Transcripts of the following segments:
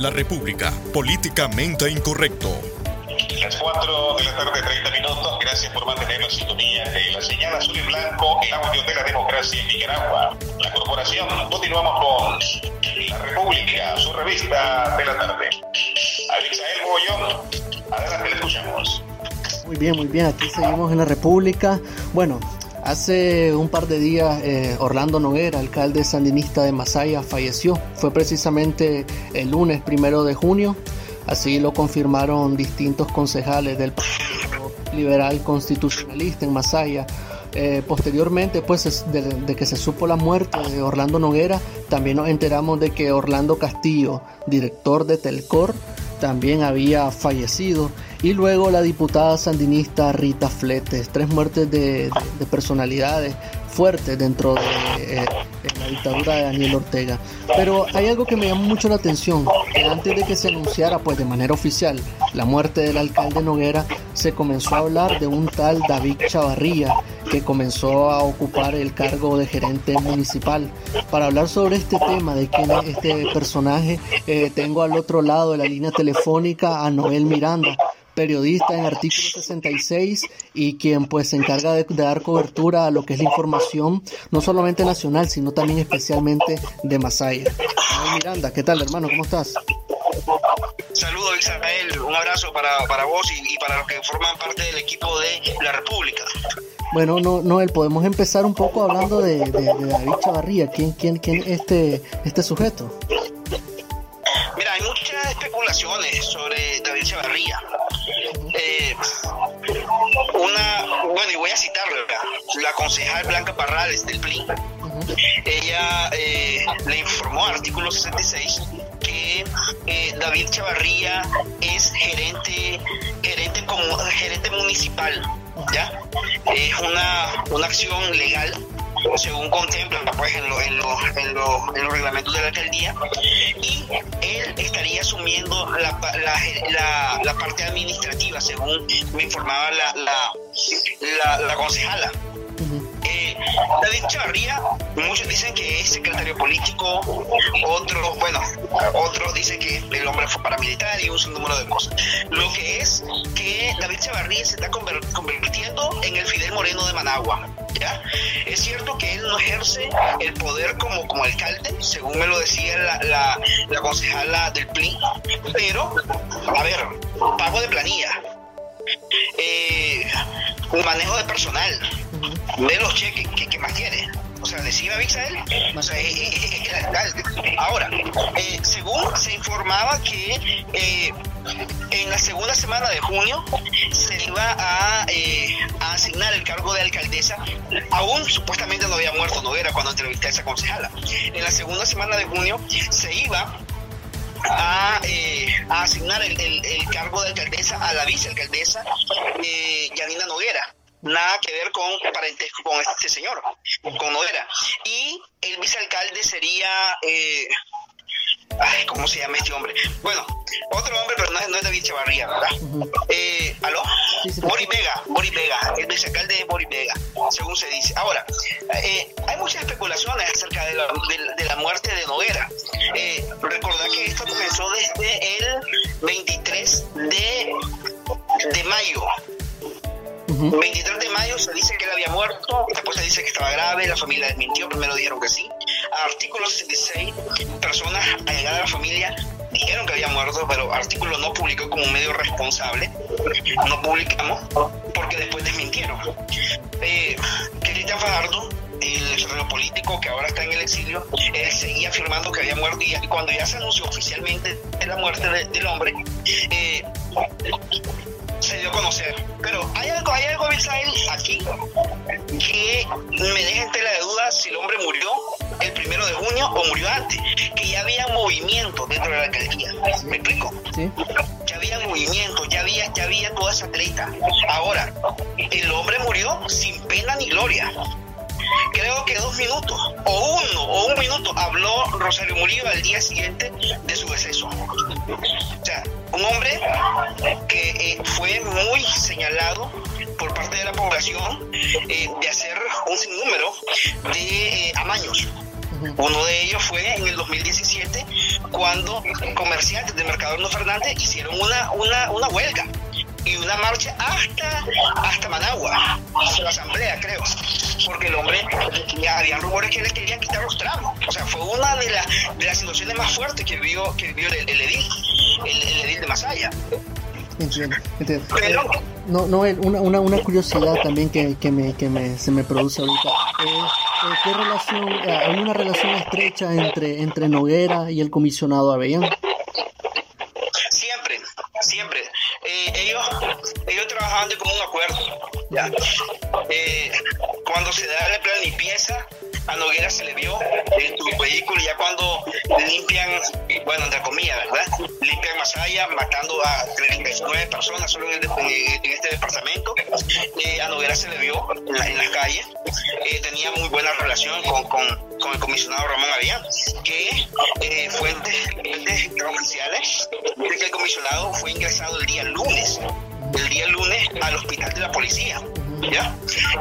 La República, políticamente incorrecto. Las 4 de la tarde, 30 minutos. Gracias por mantener la sintonía de la señal azul y blanco, el audio de la democracia en Nicaragua. La corporación, continuamos con La República, su revista de la tarde. Abisael Bollón, adelante, le escuchamos. Muy bien, muy bien. Aquí seguimos en La República. Bueno, Hace un par de días eh, Orlando Noguera, alcalde sandinista de Masaya, falleció. Fue precisamente el lunes primero de junio. Así lo confirmaron distintos concejales del Partido Liberal Constitucionalista en Masaya. Eh, posteriormente, pues de, que se supo la muerte de Orlando Noguera, también nos enteramos de que Orlando Castillo, director de Telcor, también había fallecido. Y luego la diputada sandinista Rita Fletes, tres muertes de, personalidades fuertes dentro de eh, la dictadura de Daniel Ortega. Pero hay algo que me llamó mucho la atención, que antes de que se anunciara pues de manera oficial la muerte del alcalde Noguera, se comenzó a hablar de un tal David Chavarría, que comenzó a ocupar el cargo de gerente municipal. Para hablar sobre este tema, de quién es este personaje, eh, tengo al otro lado de la línea telefónica a Noel Miranda periodista en artículo 66 y quien pues se encarga de, dar cobertura a lo que es la información, no solamente nacional, sino también especialmente de Masaya. Miranda, ¿qué tal hermano? ¿Cómo estás? Saludos Isabel, un abrazo para, para vos y, para los que forman parte del equipo de la República. Bueno, no, Noel, podemos empezar un poco hablando de, David Chavarría. ¿Quién, quién, quién es este, este sujeto? Sobre David Chavarría. Eh, una, bueno, y voy a citarla, la concejal Blanca Parrales del PLI, ella eh, le informó artículo 66 que eh, David Chavarría es gerente, gerente como gerente municipal, ¿ya? Es una, una acción legal según contempla pues, en, en, en, los reglamentos de la alcaldía, y él estaría asumiendo la, la, la, parte administrativa, según me informaba la, la, la concejala. David Chavarría, muchos dicen que es secretario político, otros, bueno, otros dicen que el hombre fue paramilitar y un número de cosas. Lo que es que David Chavarría se está convirtiendo en el Fidel Moreno de Managua. ¿ya? Es cierto que él no ejerce el poder como, como alcalde, según me lo decía la, la, concejala del PLI, pero, a ver, pago de planilla, eh, un manejo de personal, de los cheques que, más tiene. O sea, decía él o sea, el alcalde. Ahora, eh, según se informaba que eh, en la segunda semana de junio se iba a, eh, a, asignar el cargo de alcaldesa, aún supuestamente no había muerto no era cuando entrevisté a esa concejala. En la segunda semana de junio se iba a, a asignar el, el, cargo de alcaldesa a la vicealcaldesa eh, Yanina Noguera nada que ver con parentesco con este señor, con Noguera. Y el vicealcalde sería, eh, ay, ¿cómo se llama este hombre? Bueno, otro hombre, pero no es, no es David Chavarría, ¿verdad? eh, ¿Aló? Boris Vega, Boris Vega, el vicealcalde de Boris Vega, según se dice. Ahora, eh, hay muchas especulaciones acerca de la, de, la muerte de Noguera. Eh, recordad que esto comenzó desde el 23 de, de mayo 23 de mayo se dice que él había muerto, después se dice que estaba grave, la familia desmintió, primero dijeron que sí. Artículo 66, personas allegadas a la familia dijeron que había muerto, pero artículo no publicó como medio responsable. No publicamos porque después desmintieron. Eh, Cristian Fajardo, el secretario político que ahora está en el exilio, él seguía afirmando que había muerto y cuando ya se anunció oficialmente la muerte del hombre, eh, se dio a conocer. Pero hay algo, hay algo, aquí que me deja en tela de duda si el hombre murió el primero de junio o murió antes, que ya había movimiento dentro de la alcaldía. ¿Me explico? Ya había movimiento, ya había, ya había toda esa treta. Ahora, el hombre murió sin pena ni gloria creo que dos minutos o uno o un minuto habló Rosario Murillo al día siguiente de su deceso. O sea, un hombre eh, fue muy señalado por parte de la población eh, de hacer un sinnúmero de eh, amaños. Uno de ellos fue en el 2017 cuando comerciantes de Mercado No Fernández hicieron una, una, una huelga y una marcha hasta, hasta Managua, hasta la asamblea, creo, porque el hombre, había rumores que le querían quitar los tramos. O sea, fue una de, las de las situaciones más fuertes que vio, que vio el, edil, el, edil de Masaya. Entiendo, entiendo. Pero, no, no, una, una, una curiosidad también que, que, me, que me, se me produce ahorita. Eh, eh, ¿Qué relación, eh, hay una relación estrecha entre, entre Noguera y el comisionado Avellán? ellos trabajaban de como un acuerdo. ¿ya? Eh, cuando se da la plan limpieza, a Noguera se le vio en su vehículo ya cuando limpian, bueno, entre comillas, ¿verdad? Limpian Masaya, matando a 39 personas solo en, este departamento. Eh, a Noguera se le vio en, las calles. Eh, tenía muy buena relación con, con, el comisionado Ramón Avián, que eh, fuentes, fuentes oficiales de que el comisionado fue ingresado el día lunes el día lunes al hospital de la policía. ¿Ya?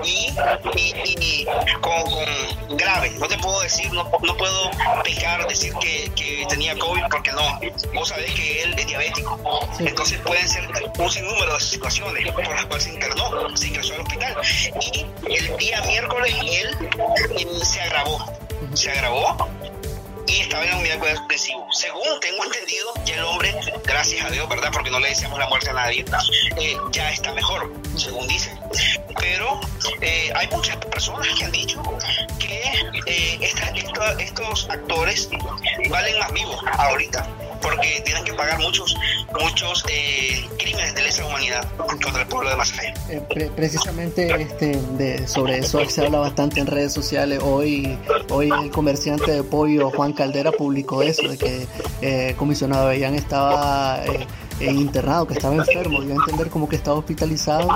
Y, y, con, grave, no te puedo decir, no, no puedo picar, decir que, que, tenía COVID porque no, vos sabés que él es diabético, entonces pueden ser un sinnúmero de situaciones por las cuales se internó, se ingresó al hospital y el día miércoles él, él se agravó, se agravó y estaba en la unidad de cuidados intensivos. Según tengo entendido, ya el hombre, gracias a Dios, ¿verdad? Porque no le deseamos la muerte a nadie, eh, ya está mejor, según dicen. Pero eh, hay muchas personas que han dicho que eh, estos actores valen más vivos ahorita porque tienen que pagar muchos muchos eh, crímenes de lesa humanidad contra el pueblo de Masaya. Eh, precisamente este, sobre eso se habla bastante en redes sociales. Hoy, hoy el comerciante de pollo Juan Caldera publicó eso, de que eh, comisionado Avellán estaba eh, internado, que estaba enfermo, dio a entender como que estaba hospitalizado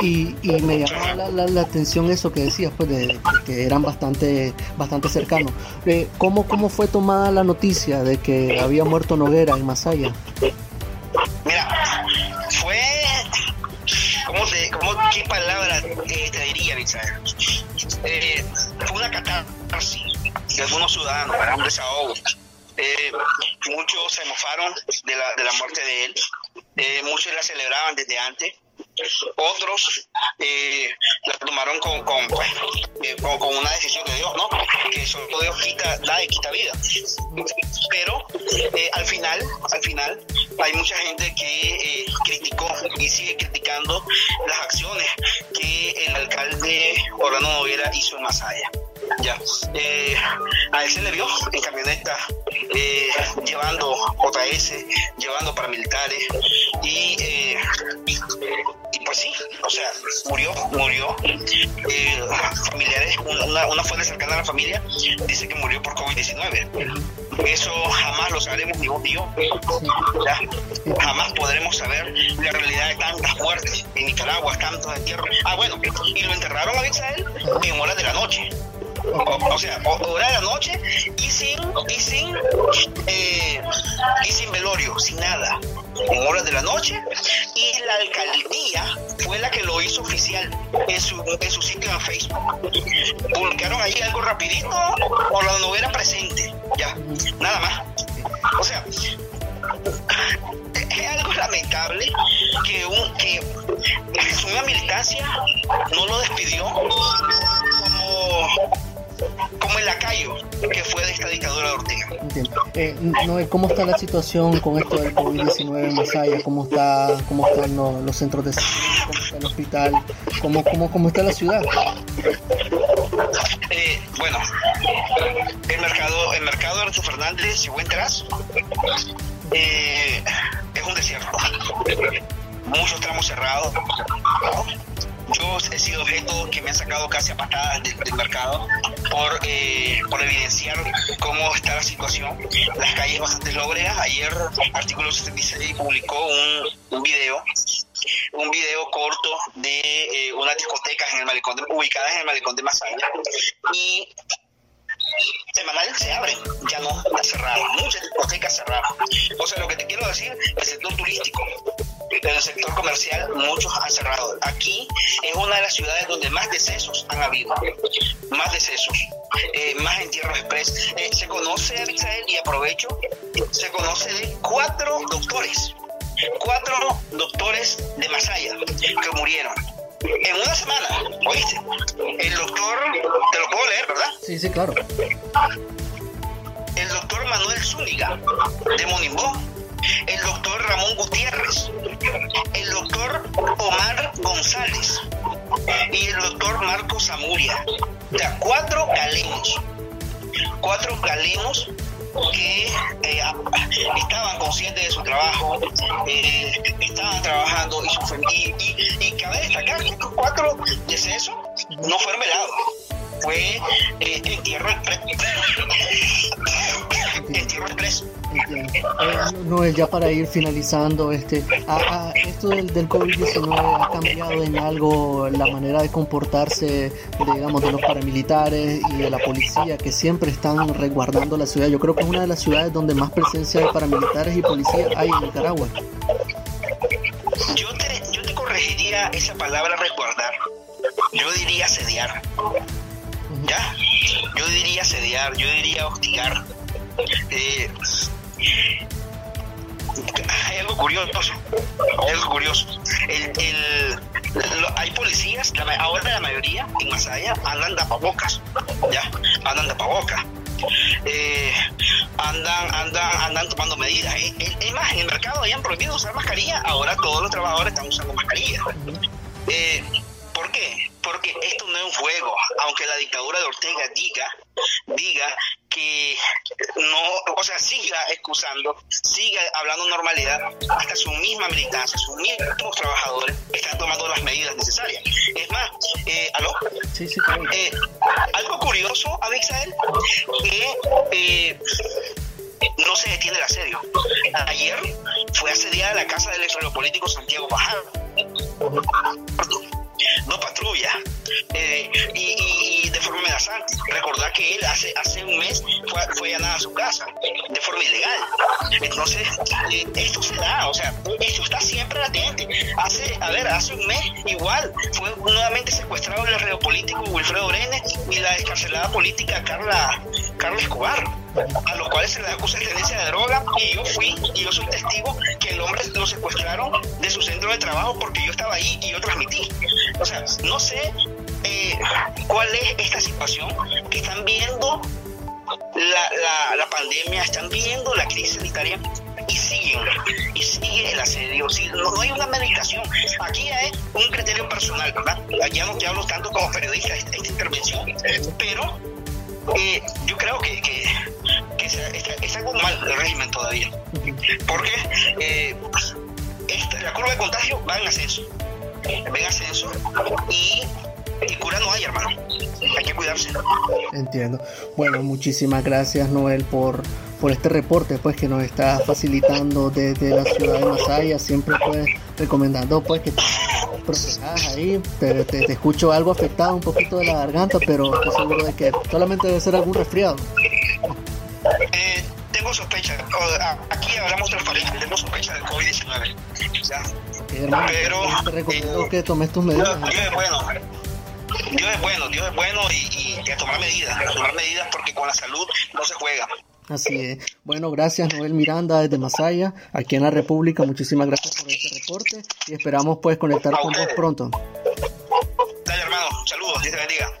y, me llamaba la, atención eso que decías, pues de, que eran bastante, bastante cercanos. Eh, ¿cómo, ¿Cómo fue tomada la noticia de que había muerto Noguera en Masaya? Mira, fue, ¿cómo te, cómo, qué palabra eh, te diría, eh, fue una catarsis de algunos ciudadanos, para un desahogo eh, muchos se mofaron de la, de la muerte de él, eh, muchos la celebraban desde antes, otros eh, la tomaron con, con, con, con, una decisión de Dios, ¿no? Que solo Dios quita, da y quita vida. Pero al final, al final, hay mucha gente que criticó y sigue criticando las acciones que el alcalde Orlando Noguera hizo en Masaya. Ya. A él se le vio en camioneta eh, llevando JS, llevando paramilitares y, eh, y, pues sí, o sea, murió, murió. Eh, familiares, una, una, fuente cercana a la familia dice que murió por COVID-19. Eso jamás lo sabremos ni vos ni yo. Jamás podremos saber la realidad de tantas muertes en Nicaragua, tantos entierros. Ah, bueno, y lo enterraron a Israel en horas de la noche o, sea, hora de la noche y sin, y sin, eh, y sin velorio, sin nada, en horas de la noche, y la alcaldía fue la que lo hizo oficial en su, en su sitio en Facebook. Publicaron ahí algo rapidito o la novela presente, ya, nada más. O sea, es algo lamentable que un que una militancia no lo despidió como el lacayo que fue de esta dictadura de Ortega. Eh, ¿Cómo está la situación con esto del COVID-19 en Masaya? ¿Cómo, está, cómo están los, centros de salud? ¿Cómo está el hospital? ¿Cómo, cómo, cómo está la ciudad? Eh, bueno, el mercado, el mercado de Arturo Fernández, si entras, eh, es un desierto. Muchos tramos cerrados. Yo he sido objeto que me han sacado casi a patadas del, mercado por, eh, por evidenciar cómo está la situación. Las calles bastante lóbregas. Ayer Artículo 76 publicó un, video un video corto de eh, unas discotecas en el malecón ubicadas en el malecón de Masaya y semanales se abren, ya no está cerrado, muchas discotecas cerradas. O sea, lo que te quiero decir, el sector turístico, el sector comercial, muchos han cerrado. Aquí es una de las ciudades donde más decesos han habido, más decesos. eh, más entierros express. Eh, se conoce, Abisael, y aprovecho, se conoce de cuatro doctores, cuatro doctores de Masaya que murieron. En una semana, ¿oíste? El doctor, te lo puedo leer, ¿verdad? Sí, sí, claro. El doctor Manuel Zúñiga, de Monimbó. El doctor Ramón Gutiérrez. El doctor Omar González. Y el doctor Marcos Zamuria. O sea, cuatro galenos. Cuatro galenos que eh, estaban conscientes de su trabajo, eh, estaban trabajando y, y, y, cabe destacar que estos cuatro decesos no fueron velados, fue eh, entierro express. entierro express. Eh, no, ya para ir finalizando, este, esto del, del COVID-19 ha cambiado en algo la manera de comportarse, digamos, de los paramilitares y de la policía que siempre están resguardando la ciudad. Yo creo que es una de las ciudades donde más presencia de paramilitares y policías hay en Nicaragua. Yo te, yo te corregiría esa palabra resguardar. Yo diría sediar. ¿Ya? Yo diría sediar, yo diría hostigar. Eh, hay algo curioso, hay algo curioso. Hay policías, la, ahora la mayoría en Masaya andan tapabocas, ya, andan tapabocas. Eh, andan, andan, andan tomando medidas. Es más, en el mercado habían prohibido usar mascarilla, ahora todos los trabajadores están usando mascarilla. Eh, ¿Por qué? Porque esto no es un juego, aunque la dictadura de Ortega diga, diga no, o sea, siga excusando, siga hablando normalidad, hasta su misma militancia, sus mismos trabajadores están tomando las medidas necesarias. Es más, eh, ¿aló? Sí, sí, claro. eh, algo curioso, Abixael, que eh, no se detiene el asedio. Ayer fue asediada la casa del ex político Santiago Bajado. No patrulla. Eh, y, forma amenazante. Recordar que él hace, hace un mes fue, fue a su casa de forma ilegal. Entonces, eh, esto se da, o sea, esto está siempre latente. Hace, a ver, hace un mes igual fue nuevamente secuestrado el reo político Wilfredo Brenes y la descarcelada política Carla, Carla Escobar a los cuales se les acusa de tenencia de droga y yo fui y yo soy testigo que el hombre lo secuestraron de su centro de trabajo porque yo estaba ahí y yo transmití. O sea, no sé eh, cuál es esta situación que están viendo la, pandemia, están viendo la crisis sanitaria y siguen, y sigue el asedio. No, no, hay una medicación. Aquí hay un criterio personal, ¿verdad? Ya no te hablo tanto como periodista esta, intervención, pero eh, yo creo que, está, algo mal el régimen todavía. Porque eh, esta, la curva de contagio va en ascenso. Va en ascenso y, y cura no hay, hermano. Hay que cuidarse. Entiendo. Bueno, muchísimas gracias, Noel, por, por este reporte pues que nos está facilitando desde la ciudad de Masaya. Siempre pues recomendando pues que te ahí. Te, te, te, escucho algo afectado, un poquito de la garganta, pero estoy seguro de que solamente debe ser algún resfriado. Eh, tengo sospecha. Aquí hablamos transparente. Tengo sospecha del COVID-19. hermano, pero te recomiendo eh, que tomes tus medidas. Dios es bueno. Dios es bueno, Dios es bueno y, y a tomar medidas, a tomar medidas porque con la salud no se juega. Así es. Bueno, gracias Noel Miranda desde Masaya, aquí en la República. Muchísimas gracias por este reporte y esperamos pues conectar con vos pronto. Dale hermano, saludos, Dios te bendiga.